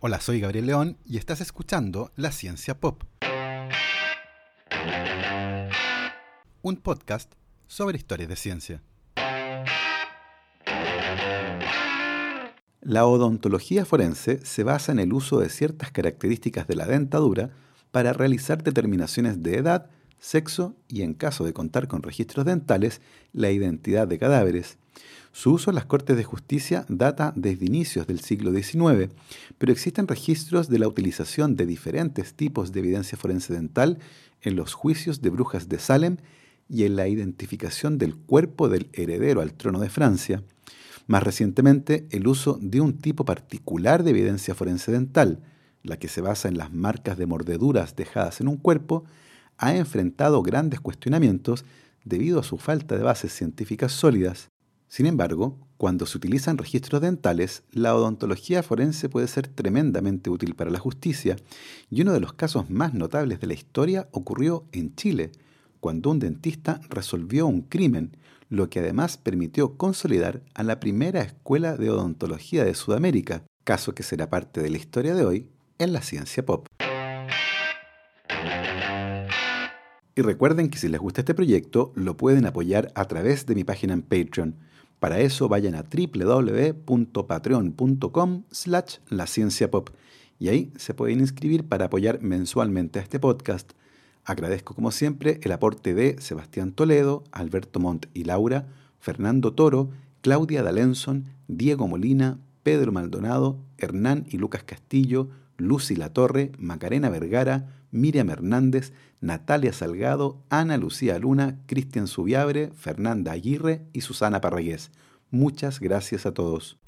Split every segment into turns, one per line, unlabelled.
Hola, soy Gabriel León y estás escuchando La Ciencia Pop. Un podcast sobre historias de ciencia. La odontología forense se basa en el uso de ciertas características de la dentadura para realizar determinaciones de edad, sexo y, en caso de contar con registros dentales, la identidad de cadáveres. Su uso en las Cortes de Justicia data desde inicios del siglo XIX, pero existen registros de la utilización de diferentes tipos de evidencia forense dental en los juicios de brujas de Salem y en la identificación del cuerpo del heredero al trono de Francia. Más recientemente, el uso de un tipo particular de evidencia forense dental, la que se basa en las marcas de mordeduras dejadas en un cuerpo, ha enfrentado grandes cuestionamientos debido a su falta de bases científicas sólidas. Sin embargo, cuando se utilizan registros dentales, la odontología forense puede ser tremendamente útil para la justicia, y uno de los casos más notables de la historia ocurrió en Chile, cuando un dentista resolvió un crimen, lo que además permitió consolidar a la primera escuela de odontología de Sudamérica, caso que será parte de la historia de hoy en la ciencia pop. Y recuerden que si les gusta este proyecto, lo pueden apoyar a través de mi página en Patreon para eso vayan a www.patreon.com slash la pop y ahí se pueden inscribir para apoyar mensualmente a este podcast. Agradezco como siempre el aporte de Sebastián Toledo, Alberto Montt y Laura, Fernando Toro, Claudia Dalenson, Diego Molina, Pedro Maldonado, Hernán y Lucas Castillo, Lucy Latorre, Macarena Vergara, Miriam Hernández, Natalia Salgado, Ana Lucía Luna, Cristian Subiabre, Fernanda Aguirre y Susana Parragués. Muchas gracias a todos.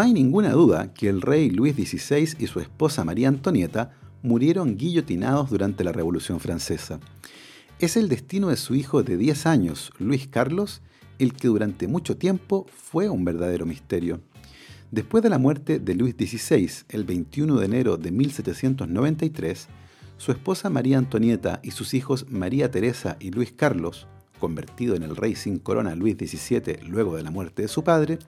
No hay ninguna duda que el rey Luis XVI y su esposa María Antonieta murieron guillotinados durante la Revolución Francesa. Es el destino de su hijo de 10 años, Luis Carlos, el que durante mucho tiempo fue un verdadero misterio. Después de la muerte de Luis XVI, el 21 de enero de 1793, su esposa María Antonieta y sus hijos María Teresa y Luis Carlos, convertido en el rey sin corona Luis XVII luego de la muerte de su padre,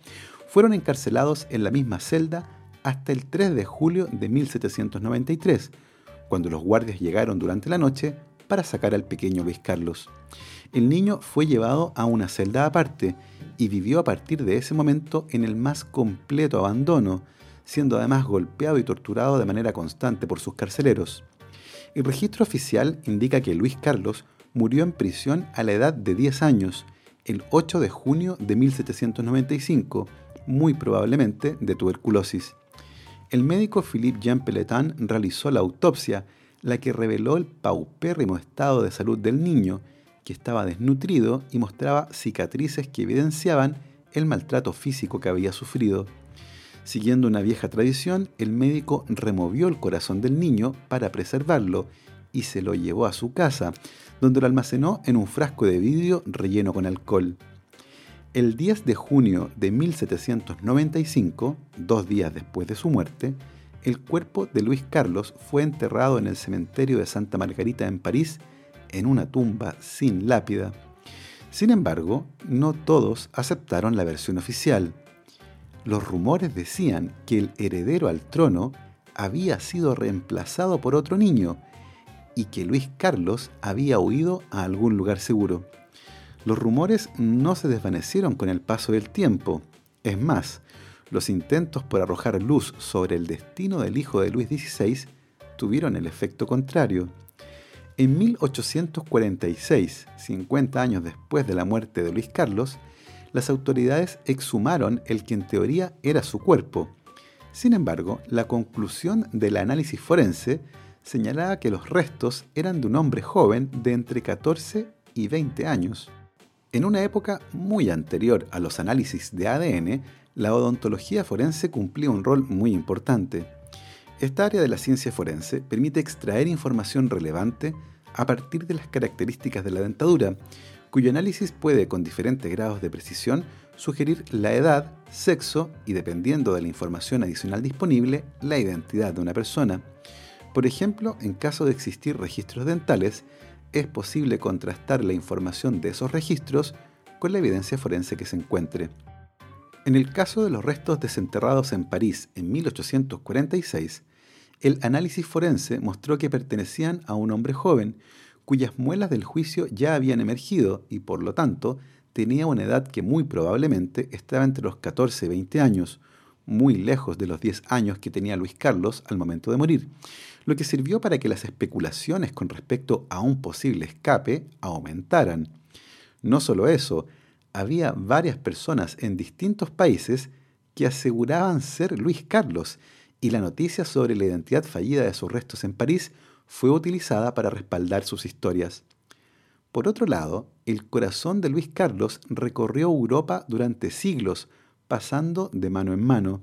fueron encarcelados en la misma celda hasta el 3 de julio de 1793, cuando los guardias llegaron durante la noche para sacar al pequeño Luis Carlos. El niño fue llevado a una celda aparte y vivió a partir de ese momento en el más completo abandono, siendo además golpeado y torturado de manera constante por sus carceleros. El registro oficial indica que Luis Carlos murió en prisión a la edad de 10 años, el 8 de junio de 1795, muy probablemente de tuberculosis. El médico Philippe Jean Pelletan realizó la autopsia, la que reveló el paupérrimo estado de salud del niño, que estaba desnutrido y mostraba cicatrices que evidenciaban el maltrato físico que había sufrido. Siguiendo una vieja tradición, el médico removió el corazón del niño para preservarlo y se lo llevó a su casa, donde lo almacenó en un frasco de vidrio relleno con alcohol. El 10 de junio de 1795, dos días después de su muerte, el cuerpo de Luis Carlos fue enterrado en el cementerio de Santa Margarita en París en una tumba sin lápida. Sin embargo, no todos aceptaron la versión oficial. Los rumores decían que el heredero al trono había sido reemplazado por otro niño y que Luis Carlos había huido a algún lugar seguro. Los rumores no se desvanecieron con el paso del tiempo. Es más, los intentos por arrojar luz sobre el destino del hijo de Luis XVI tuvieron el efecto contrario. En 1846, 50 años después de la muerte de Luis Carlos, las autoridades exhumaron el que en teoría era su cuerpo. Sin embargo, la conclusión del análisis forense señalaba que los restos eran de un hombre joven de entre 14 y 20 años. En una época muy anterior a los análisis de ADN, la odontología forense cumplía un rol muy importante. Esta área de la ciencia forense permite extraer información relevante a partir de las características de la dentadura, cuyo análisis puede, con diferentes grados de precisión, sugerir la edad, sexo y, dependiendo de la información adicional disponible, la identidad de una persona. Por ejemplo, en caso de existir registros dentales, es posible contrastar la información de esos registros con la evidencia forense que se encuentre. En el caso de los restos desenterrados en París en 1846, el análisis forense mostró que pertenecían a un hombre joven, cuyas muelas del juicio ya habían emergido y por lo tanto tenía una edad que muy probablemente estaba entre los 14 y 20 años, muy lejos de los 10 años que tenía Luis Carlos al momento de morir, lo que sirvió para que las especulaciones con respecto a un posible escape aumentaran. No solo eso, había varias personas en distintos países que aseguraban ser Luis Carlos, y la noticia sobre la identidad fallida de sus restos en París fue utilizada para respaldar sus historias. Por otro lado, el corazón de Luis Carlos recorrió Europa durante siglos, pasando de mano en mano.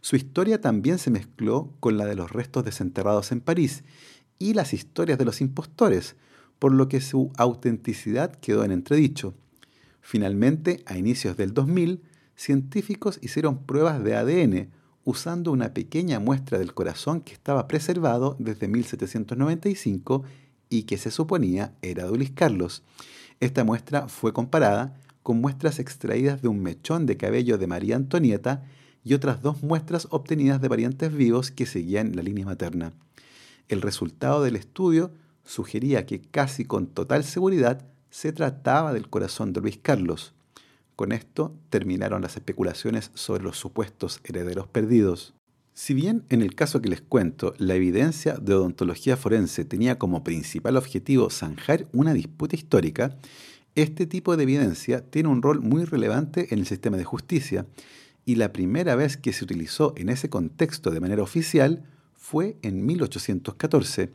Su historia también se mezcló con la de los restos desenterrados en París y las historias de los impostores, por lo que su autenticidad quedó en entredicho. Finalmente, a inicios del 2000, científicos hicieron pruebas de ADN usando una pequeña muestra del corazón que estaba preservado desde 1795 y que se suponía era de Luis Carlos. Esta muestra fue comparada con muestras extraídas de un mechón de cabello de María Antonieta y otras dos muestras obtenidas de parientes vivos que seguían la línea materna. El resultado del estudio sugería que casi con total seguridad se trataba del corazón de Luis Carlos. Con esto terminaron las especulaciones sobre los supuestos herederos perdidos. Si bien en el caso que les cuento, la evidencia de odontología forense tenía como principal objetivo zanjar una disputa histórica, este tipo de evidencia tiene un rol muy relevante en el sistema de justicia, y la primera vez que se utilizó en ese contexto de manera oficial fue en 1814.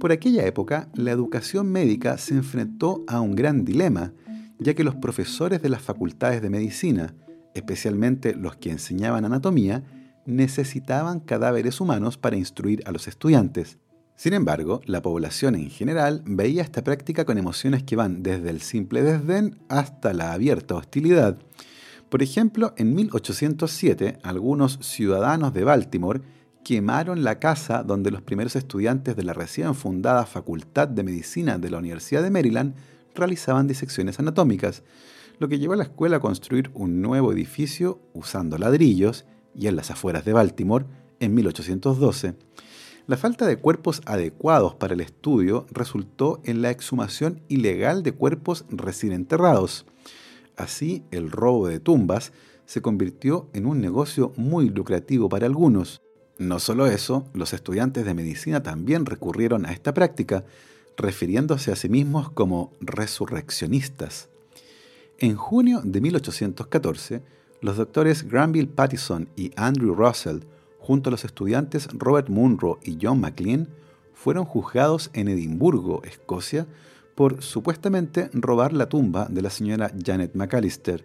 Por aquella época, la educación médica se enfrentó a un gran dilema, ya que los profesores de las facultades de medicina, especialmente los que enseñaban anatomía, necesitaban cadáveres humanos para instruir a los estudiantes. Sin embargo, la población en general veía esta práctica con emociones que van desde el simple desdén hasta la abierta hostilidad. Por ejemplo, en 1807, algunos ciudadanos de Baltimore quemaron la casa donde los primeros estudiantes de la recién fundada Facultad de Medicina de la Universidad de Maryland realizaban disecciones anatómicas, lo que llevó a la escuela a construir un nuevo edificio usando ladrillos y en las afueras de Baltimore en 1812. La falta de cuerpos adecuados para el estudio resultó en la exhumación ilegal de cuerpos recién enterrados. Así, el robo de tumbas se convirtió en un negocio muy lucrativo para algunos. No solo eso, los estudiantes de medicina también recurrieron a esta práctica, refiriéndose a sí mismos como resurreccionistas. En junio de 1814, los doctores Granville Pattison y Andrew Russell, junto a los estudiantes Robert Munro y John McLean, fueron juzgados en Edimburgo, Escocia, por supuestamente robar la tumba de la señora Janet McAllister.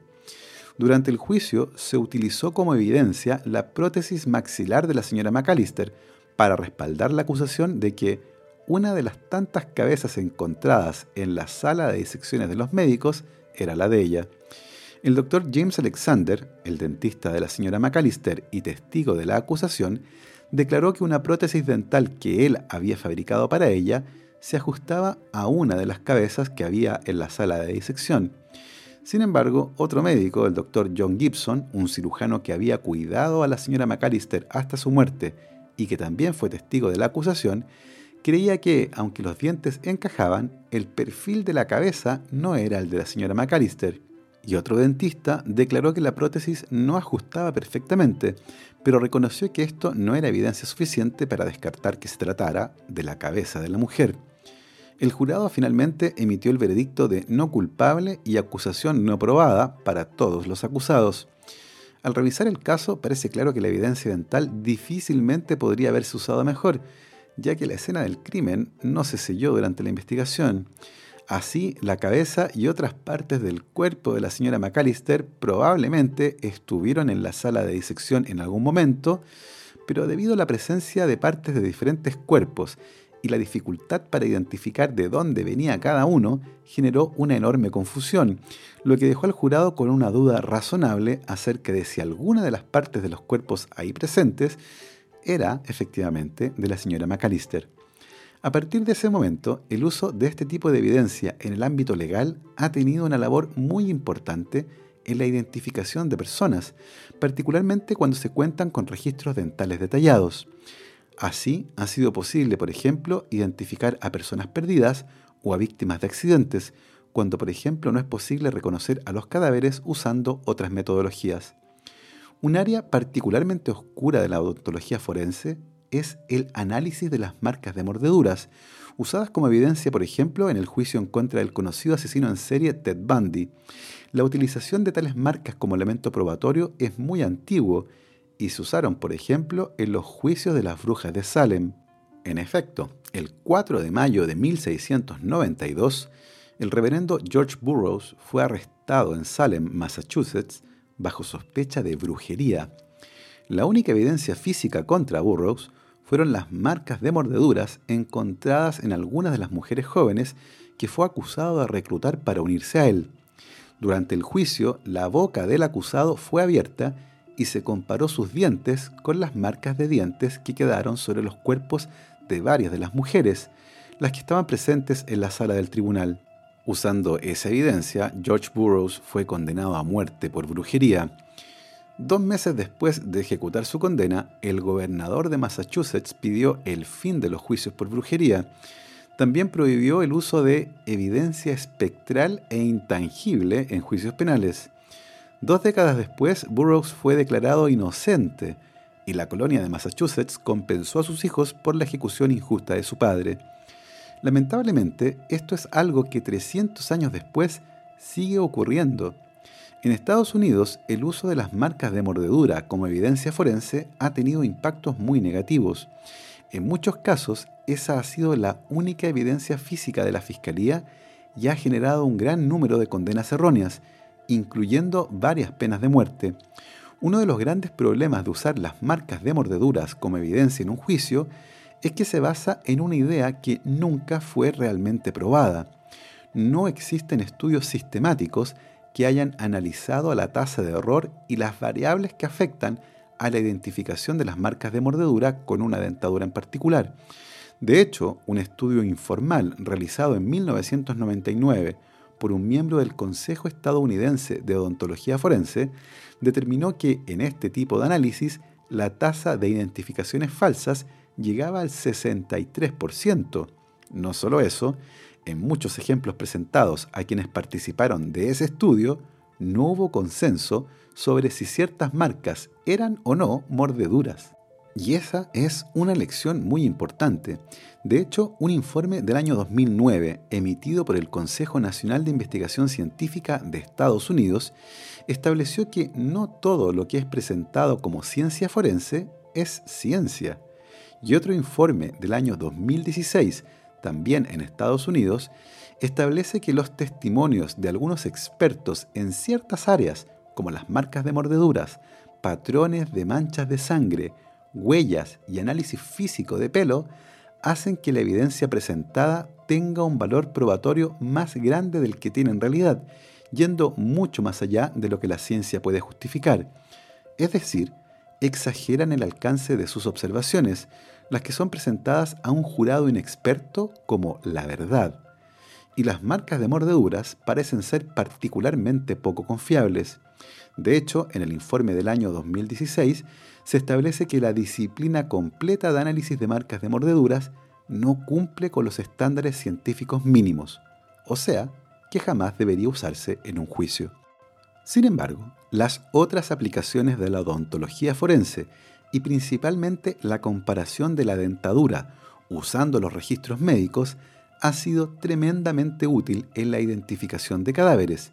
Durante el juicio se utilizó como evidencia la prótesis maxilar de la señora McAllister para respaldar la acusación de que una de las tantas cabezas encontradas en la sala de disecciones de los médicos era la de ella. El doctor James Alexander, el dentista de la señora McAllister y testigo de la acusación, declaró que una prótesis dental que él había fabricado para ella se ajustaba a una de las cabezas que había en la sala de disección. Sin embargo, otro médico, el doctor John Gibson, un cirujano que había cuidado a la señora McAllister hasta su muerte y que también fue testigo de la acusación, creía que, aunque los dientes encajaban, el perfil de la cabeza no era el de la señora McAllister y otro dentista declaró que la prótesis no ajustaba perfectamente, pero reconoció que esto no era evidencia suficiente para descartar que se tratara de la cabeza de la mujer. El jurado finalmente emitió el veredicto de no culpable y acusación no probada para todos los acusados. Al revisar el caso, parece claro que la evidencia dental difícilmente podría haberse usado mejor, ya que la escena del crimen no se selló durante la investigación. Así, la cabeza y otras partes del cuerpo de la señora McAllister probablemente estuvieron en la sala de disección en algún momento, pero debido a la presencia de partes de diferentes cuerpos y la dificultad para identificar de dónde venía cada uno generó una enorme confusión, lo que dejó al jurado con una duda razonable acerca de si alguna de las partes de los cuerpos ahí presentes era efectivamente de la señora McAllister. A partir de ese momento, el uso de este tipo de evidencia en el ámbito legal ha tenido una labor muy importante en la identificación de personas, particularmente cuando se cuentan con registros dentales detallados. Así, ha sido posible, por ejemplo, identificar a personas perdidas o a víctimas de accidentes, cuando, por ejemplo, no es posible reconocer a los cadáveres usando otras metodologías. Un área particularmente oscura de la odontología forense es el análisis de las marcas de mordeduras, usadas como evidencia, por ejemplo, en el juicio en contra del conocido asesino en serie Ted Bundy. La utilización de tales marcas como elemento probatorio es muy antiguo y se usaron, por ejemplo, en los juicios de las brujas de Salem. En efecto, el 4 de mayo de 1692, el reverendo George Burroughs fue arrestado en Salem, Massachusetts, bajo sospecha de brujería. La única evidencia física contra Burroughs fueron las marcas de mordeduras encontradas en algunas de las mujeres jóvenes que fue acusado de reclutar para unirse a él. Durante el juicio, la boca del acusado fue abierta y se comparó sus dientes con las marcas de dientes que quedaron sobre los cuerpos de varias de las mujeres, las que estaban presentes en la sala del tribunal. Usando esa evidencia, George Burroughs fue condenado a muerte por brujería. Dos meses después de ejecutar su condena, el gobernador de Massachusetts pidió el fin de los juicios por brujería. También prohibió el uso de evidencia espectral e intangible en juicios penales. Dos décadas después, Burroughs fue declarado inocente y la colonia de Massachusetts compensó a sus hijos por la ejecución injusta de su padre. Lamentablemente, esto es algo que 300 años después sigue ocurriendo. En Estados Unidos, el uso de las marcas de mordedura como evidencia forense ha tenido impactos muy negativos. En muchos casos, esa ha sido la única evidencia física de la Fiscalía y ha generado un gran número de condenas erróneas, incluyendo varias penas de muerte. Uno de los grandes problemas de usar las marcas de mordeduras como evidencia en un juicio es que se basa en una idea que nunca fue realmente probada. No existen estudios sistemáticos que hayan analizado la tasa de error y las variables que afectan a la identificación de las marcas de mordedura con una dentadura en particular. De hecho, un estudio informal realizado en 1999 por un miembro del Consejo estadounidense de Odontología Forense, determinó que en este tipo de análisis la tasa de identificaciones falsas llegaba al 63%. No solo eso, en muchos ejemplos presentados a quienes participaron de ese estudio, no hubo consenso sobre si ciertas marcas eran o no mordeduras. Y esa es una lección muy importante. De hecho, un informe del año 2009, emitido por el Consejo Nacional de Investigación Científica de Estados Unidos, estableció que no todo lo que es presentado como ciencia forense es ciencia. Y otro informe del año 2016, también en Estados Unidos, establece que los testimonios de algunos expertos en ciertas áreas, como las marcas de mordeduras, patrones de manchas de sangre, huellas y análisis físico de pelo hacen que la evidencia presentada tenga un valor probatorio más grande del que tiene en realidad, yendo mucho más allá de lo que la ciencia puede justificar. Es decir, exageran el alcance de sus observaciones, las que son presentadas a un jurado inexperto como la verdad. Y las marcas de mordeduras parecen ser particularmente poco confiables. De hecho, en el informe del año 2016 se establece que la disciplina completa de análisis de marcas de mordeduras no cumple con los estándares científicos mínimos, o sea, que jamás debería usarse en un juicio. Sin embargo, las otras aplicaciones de la odontología forense y principalmente la comparación de la dentadura usando los registros médicos ha sido tremendamente útil en la identificación de cadáveres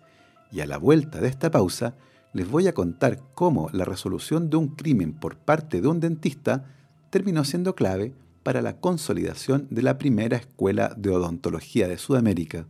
y a la vuelta de esta pausa les voy a contar cómo la resolución de un crimen por parte de un dentista terminó siendo clave para la consolidación de la primera escuela de odontología de Sudamérica.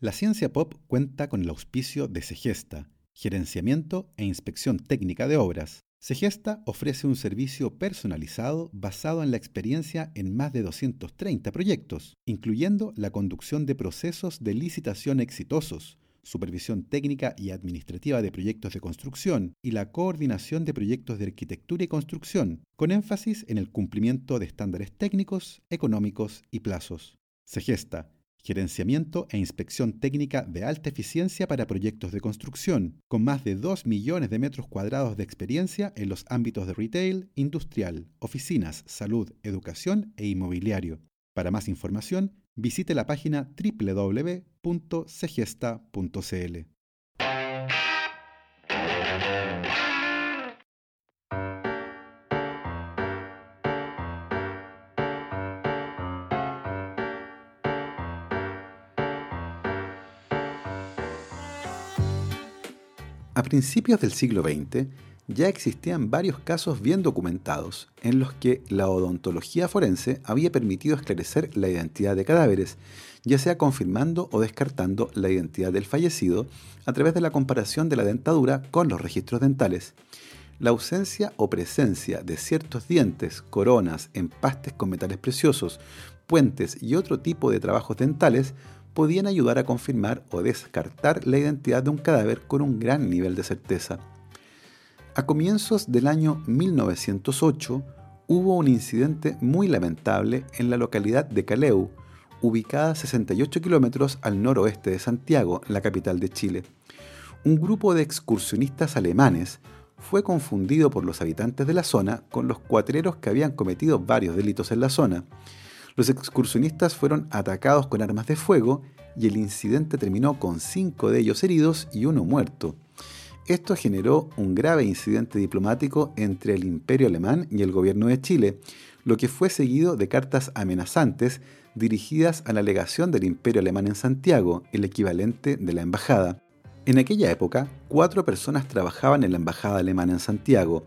La ciencia pop cuenta con el auspicio de Segesta, gerenciamiento e inspección técnica de obras, Segesta ofrece un servicio personalizado basado en la experiencia en más de 230 proyectos, incluyendo la conducción de procesos de licitación exitosos, supervisión técnica y administrativa de proyectos de construcción y la coordinación de proyectos de arquitectura y construcción, con énfasis en el cumplimiento de estándares técnicos, económicos y plazos. Segesta gerenciamiento e inspección técnica de alta eficiencia para proyectos de construcción, con más de 2 millones de metros cuadrados de experiencia en los ámbitos de retail, industrial, oficinas, salud, educación e inmobiliario. Para más información, visite la página www.segesta.cl. A principios del siglo XX ya existían varios casos bien documentados en los que la odontología forense había permitido esclarecer la identidad de cadáveres, ya sea confirmando o descartando la identidad del fallecido a través de la comparación de la dentadura con los registros dentales. La ausencia o presencia de ciertos dientes, coronas, empastes con metales preciosos, puentes y otro tipo de trabajos dentales podían ayudar a confirmar o descartar la identidad de un cadáver con un gran nivel de certeza. A comienzos del año 1908 hubo un incidente muy lamentable en la localidad de Caleu, ubicada a 68 kilómetros al noroeste de Santiago, la capital de Chile. Un grupo de excursionistas alemanes fue confundido por los habitantes de la zona con los cuatreros que habían cometido varios delitos en la zona los excursionistas fueron atacados con armas de fuego y el incidente terminó con cinco de ellos heridos y uno muerto. Esto generó un grave incidente diplomático entre el imperio alemán y el gobierno de Chile, lo que fue seguido de cartas amenazantes dirigidas a la legación del imperio alemán en Santiago, el equivalente de la embajada. En aquella época, cuatro personas trabajaban en la embajada alemana en Santiago.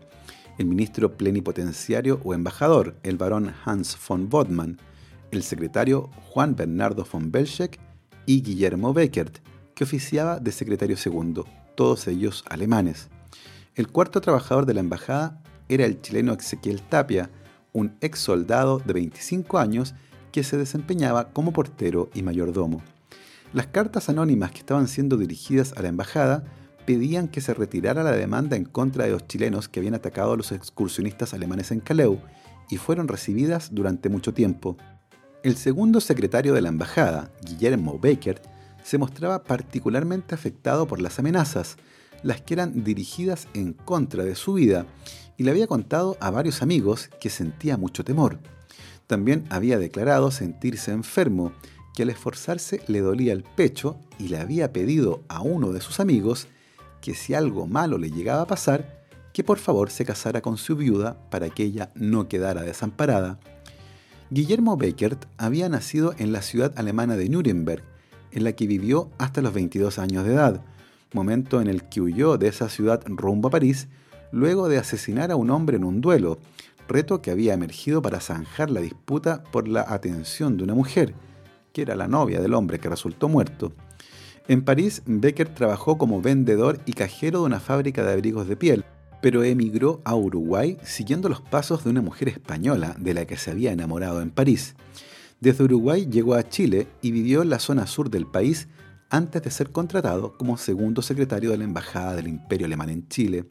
El ministro plenipotenciario o embajador, el barón Hans von Bodman, el secretario Juan Bernardo von Belschek y Guillermo Beckert, que oficiaba de secretario segundo, todos ellos alemanes. El cuarto trabajador de la embajada era el chileno Ezequiel Tapia, un ex soldado de 25 años que se desempeñaba como portero y mayordomo. Las cartas anónimas que estaban siendo dirigidas a la embajada pedían que se retirara la demanda en contra de los chilenos que habían atacado a los excursionistas alemanes en Caleu y fueron recibidas durante mucho tiempo. El segundo secretario de la embajada, Guillermo Baker, se mostraba particularmente afectado por las amenazas, las que eran dirigidas en contra de su vida, y le había contado a varios amigos que sentía mucho temor. También había declarado sentirse enfermo, que al esforzarse le dolía el pecho y le había pedido a uno de sus amigos que si algo malo le llegaba a pasar, que por favor se casara con su viuda para que ella no quedara desamparada Guillermo Beckert había nacido en la ciudad alemana de Nuremberg, en la que vivió hasta los 22 años de edad, momento en el que huyó de esa ciudad rumbo a París luego de asesinar a un hombre en un duelo, reto que había emergido para zanjar la disputa por la atención de una mujer, que era la novia del hombre que resultó muerto. En París, Becker trabajó como vendedor y cajero de una fábrica de abrigos de piel, pero emigró a Uruguay siguiendo los pasos de una mujer española de la que se había enamorado en París. Desde Uruguay llegó a Chile y vivió en la zona sur del país antes de ser contratado como segundo secretario de la Embajada del Imperio Alemán en Chile.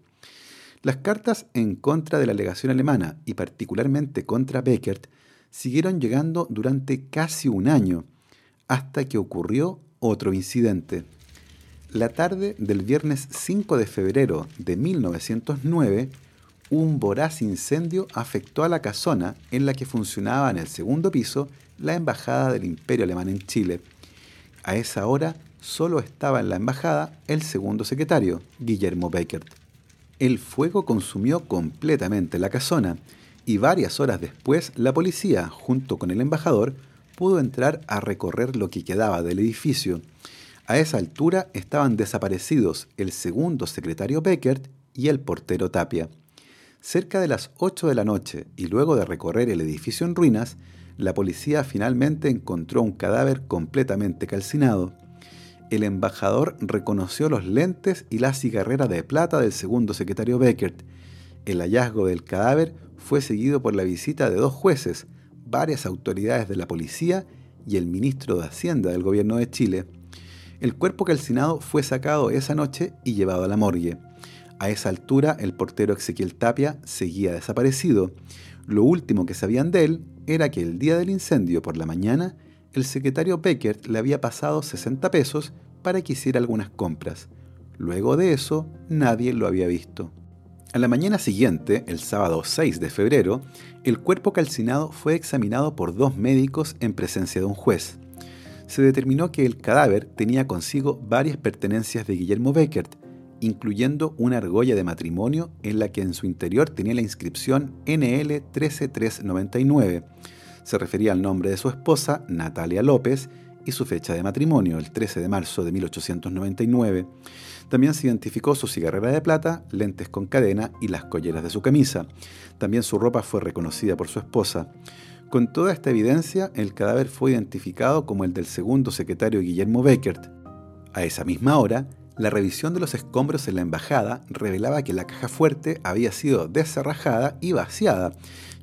Las cartas en contra de la legación alemana y particularmente contra Beckert siguieron llegando durante casi un año, hasta que ocurrió otro incidente. La tarde del viernes 5 de febrero de 1909, un voraz incendio afectó a la casona en la que funcionaba en el segundo piso la Embajada del Imperio Alemán en Chile. A esa hora solo estaba en la embajada el segundo secretario, Guillermo Beckert. El fuego consumió completamente la casona y varias horas después la policía, junto con el embajador, pudo entrar a recorrer lo que quedaba del edificio. A esa altura estaban desaparecidos el segundo secretario Beckert y el portero Tapia. Cerca de las 8 de la noche y luego de recorrer el edificio en ruinas, la policía finalmente encontró un cadáver completamente calcinado. El embajador reconoció los lentes y la cigarrera de plata del segundo secretario Beckert El hallazgo del cadáver fue seguido por la visita de dos jueces, varias autoridades de la policía y el ministro de Hacienda del gobierno de Chile. El cuerpo calcinado fue sacado esa noche y llevado a la morgue. A esa altura, el portero Ezequiel Tapia seguía desaparecido. Lo último que sabían de él era que el día del incendio por la mañana, el secretario Beckert le había pasado 60 pesos para que hiciera algunas compras. Luego de eso, nadie lo había visto. A la mañana siguiente, el sábado 6 de febrero, el cuerpo calcinado fue examinado por dos médicos en presencia de un juez. Se determinó que el cadáver tenía consigo varias pertenencias de Guillermo Beckert, incluyendo una argolla de matrimonio en la que en su interior tenía la inscripción NL 13399. Se refería al nombre de su esposa, Natalia López, y su fecha de matrimonio, el 13 de marzo de 1899. También se identificó su cigarrera de plata, lentes con cadena y las colleras de su camisa. También su ropa fue reconocida por su esposa. Con toda esta evidencia, el cadáver fue identificado como el del segundo secretario Guillermo Beckert. A esa misma hora, la revisión de los escombros en la embajada revelaba que la caja fuerte había sido descerrajada y vaciada,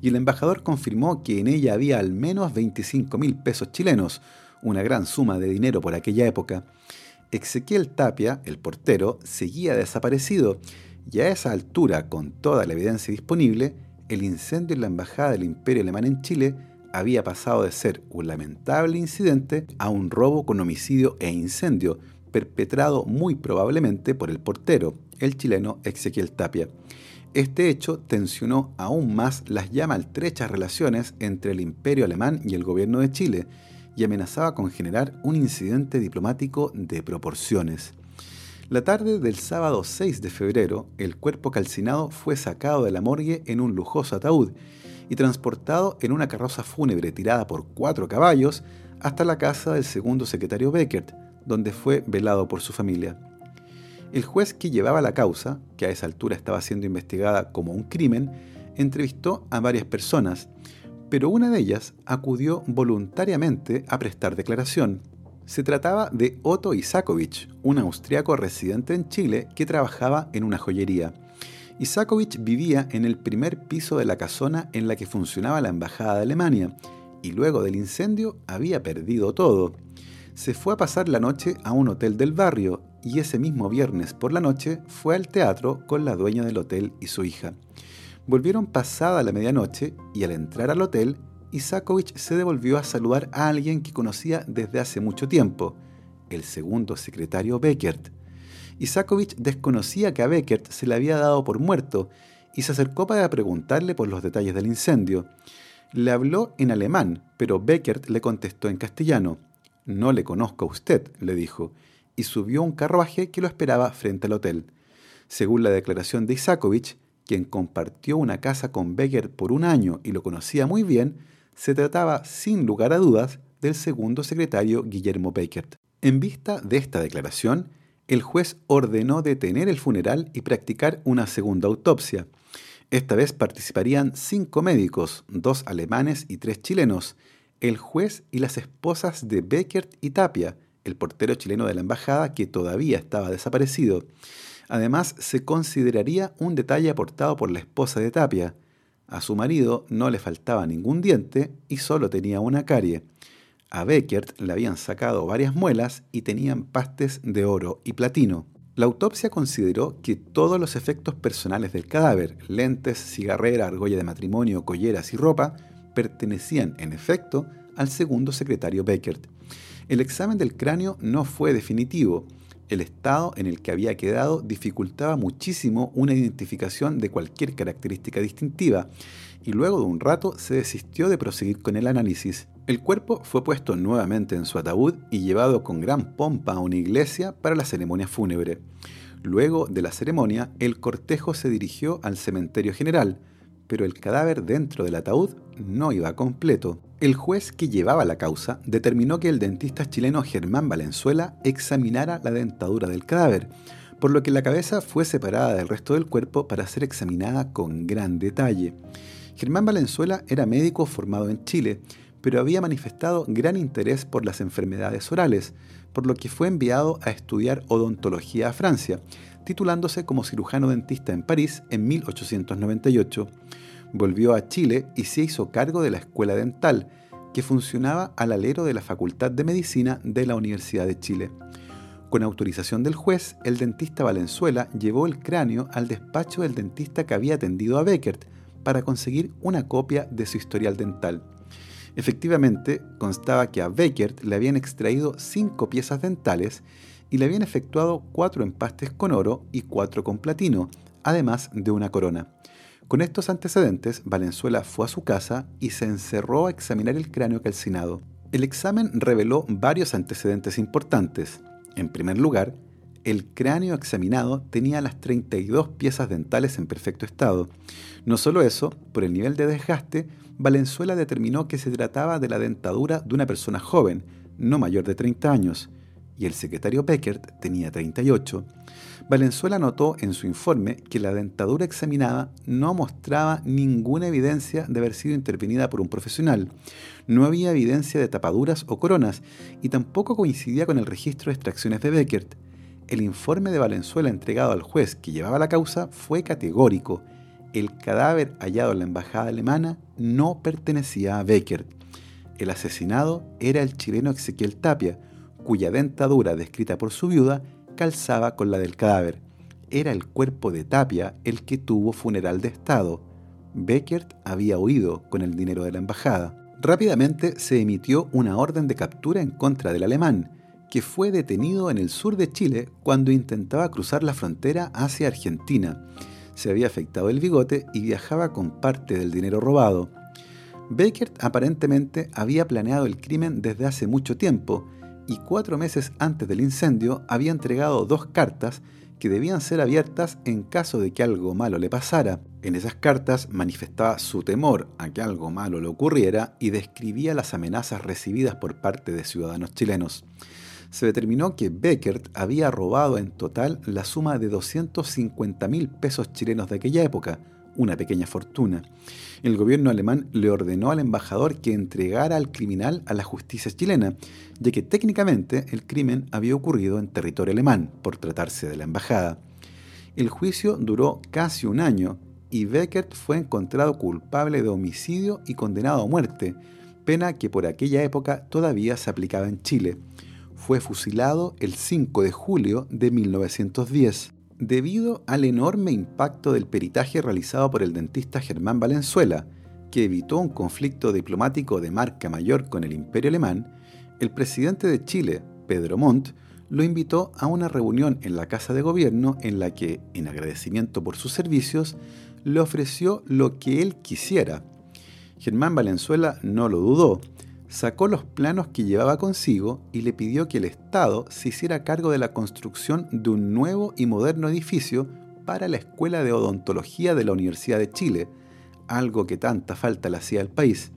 y el embajador confirmó que en ella había al menos 25 mil pesos chilenos, una gran suma de dinero por aquella época. Ezequiel Tapia, el portero, seguía desaparecido y a esa altura, con toda la evidencia disponible, el incendio en la Embajada del Imperio Alemán en Chile había pasado de ser un lamentable incidente a un robo con homicidio e incendio, perpetrado muy probablemente por el portero, el chileno Ezequiel Tapia. Este hecho tensionó aún más las ya maltrechas relaciones entre el Imperio Alemán y el gobierno de Chile, y amenazaba con generar un incidente diplomático de proporciones. La tarde del sábado 6 de febrero, el cuerpo calcinado fue sacado de la morgue en un lujoso ataúd y transportado en una carroza fúnebre tirada por cuatro caballos hasta la casa del segundo secretario Beckert, donde fue velado por su familia. El juez que llevaba la causa, que a esa altura estaba siendo investigada como un crimen, entrevistó a varias personas, pero una de ellas acudió voluntariamente a prestar declaración. Se trataba de Otto Isakovich, un austriaco residente en Chile que trabajaba en una joyería. Isakovich vivía en el primer piso de la casona en la que funcionaba la embajada de Alemania y luego del incendio había perdido todo. Se fue a pasar la noche a un hotel del barrio y ese mismo viernes por la noche fue al teatro con la dueña del hotel y su hija. Volvieron pasada la medianoche y al entrar al hotel, Isakovich se devolvió a saludar a alguien que conocía desde hace mucho tiempo, el segundo secretario Beckert. Isakovich desconocía que a Beckert se le había dado por muerto y se acercó para preguntarle por los detalles del incendio. Le habló en alemán, pero Beckert le contestó en castellano. No le conozco a usted, le dijo, y subió un carruaje que lo esperaba frente al hotel. Según la declaración de Isakovich, quien compartió una casa con Becker por un año y lo conocía muy bien, se trataba sin lugar a dudas del segundo secretario Guillermo Beckert. En vista de esta declaración, el juez ordenó detener el funeral y practicar una segunda autopsia. Esta vez participarían cinco médicos, dos alemanes y tres chilenos, el juez y las esposas de Beckert y Tapia, el portero chileno de la embajada que todavía estaba desaparecido. Además, se consideraría un detalle aportado por la esposa de Tapia. A su marido no le faltaba ningún diente y solo tenía una carie. A Beckert le habían sacado varias muelas y tenían pastes de oro y platino. La autopsia consideró que todos los efectos personales del cadáver, lentes, cigarrera, argolla de matrimonio, colleras y ropa, pertenecían en efecto al segundo secretario Beckert. El examen del cráneo no fue definitivo, el estado en el que había quedado dificultaba muchísimo una identificación de cualquier característica distintiva, y luego de un rato se desistió de proseguir con el análisis. El cuerpo fue puesto nuevamente en su ataúd y llevado con gran pompa a una iglesia para la ceremonia fúnebre. Luego de la ceremonia, el cortejo se dirigió al cementerio general, pero el cadáver dentro del ataúd no iba completo. El juez que llevaba la causa determinó que el dentista chileno Germán Valenzuela examinara la dentadura del cadáver, por lo que la cabeza fue separada del resto del cuerpo para ser examinada con gran detalle. Germán Valenzuela era médico formado en Chile, pero había manifestado gran interés por las enfermedades orales, por lo que fue enviado a estudiar odontología a Francia, titulándose como cirujano dentista en París en 1898. Volvió a Chile y se hizo cargo de la escuela dental, que funcionaba al alero de la Facultad de Medicina de la Universidad de Chile. Con autorización del juez, el dentista Valenzuela llevó el cráneo al despacho del dentista que había atendido a Beckert para conseguir una copia de su historial dental. Efectivamente, constaba que a Beckert le habían extraído cinco piezas dentales y le habían efectuado cuatro empastes con oro y cuatro con platino, además de una corona. Con estos antecedentes, Valenzuela fue a su casa y se encerró a examinar el cráneo calcinado. El examen reveló varios antecedentes importantes. En primer lugar, el cráneo examinado tenía las 32 piezas dentales en perfecto estado. No solo eso, por el nivel de desgaste, Valenzuela determinó que se trataba de la dentadura de una persona joven, no mayor de 30 años y el secretario Beckert tenía 38, Valenzuela notó en su informe que la dentadura examinada no mostraba ninguna evidencia de haber sido intervenida por un profesional. No había evidencia de tapaduras o coronas y tampoco coincidía con el registro de extracciones de Beckert. El informe de Valenzuela entregado al juez que llevaba la causa fue categórico. El cadáver hallado en la embajada alemana no pertenecía a Beckert. El asesinado era el chileno Ezequiel Tapia, cuya dentadura descrita por su viuda calzaba con la del cadáver. Era el cuerpo de Tapia el que tuvo funeral de Estado. Beckert había huido con el dinero de la embajada. Rápidamente se emitió una orden de captura en contra del alemán, que fue detenido en el sur de Chile cuando intentaba cruzar la frontera hacia Argentina. Se había afectado el bigote y viajaba con parte del dinero robado. Beckert aparentemente había planeado el crimen desde hace mucho tiempo y cuatro meses antes del incendio había entregado dos cartas que debían ser abiertas en caso de que algo malo le pasara. En esas cartas manifestaba su temor a que algo malo le ocurriera y describía las amenazas recibidas por parte de ciudadanos chilenos. Se determinó que Beckert había robado en total la suma de 250 mil pesos chilenos de aquella época, una pequeña fortuna. El gobierno alemán le ordenó al embajador que entregara al criminal a la justicia chilena, ya que técnicamente el crimen había ocurrido en territorio alemán, por tratarse de la embajada. El juicio duró casi un año y Beckert fue encontrado culpable de homicidio y condenado a muerte, pena que por aquella época todavía se aplicaba en Chile. Fue fusilado el 5 de julio de 1910 debido al enorme impacto del peritaje realizado por el dentista Germán Valenzuela, que evitó un conflicto diplomático de marca mayor con el imperio alemán, el presidente de Chile, Pedro Montt, lo invitó a una reunión en la Casa de Gobierno en la que, en agradecimiento por sus servicios, le ofreció lo que él quisiera. Germán Valenzuela no lo dudó sacó los planos que llevaba consigo y le pidió que el Estado se hiciera cargo de la construcción de un nuevo y moderno edificio para la Escuela de Odontología de la Universidad de Chile, algo que tanta falta le hacía al país.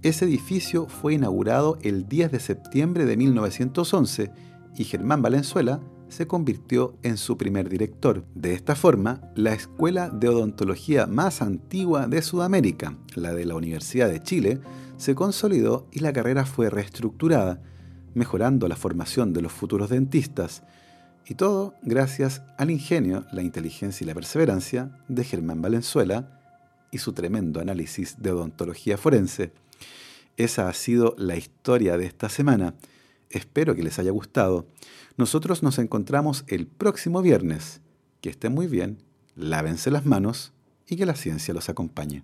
Ese edificio fue inaugurado el 10 de septiembre de 1911 y Germán Valenzuela se convirtió en su primer director. De esta forma, la escuela de odontología más antigua de Sudamérica, la de la Universidad de Chile, se consolidó y la carrera fue reestructurada, mejorando la formación de los futuros dentistas, y todo gracias al ingenio, la inteligencia y la perseverancia de Germán Valenzuela y su tremendo análisis de odontología forense. Esa ha sido la historia de esta semana. Espero que les haya gustado. Nosotros nos encontramos el próximo viernes. Que estén muy bien, lávense las manos y que la ciencia los acompañe.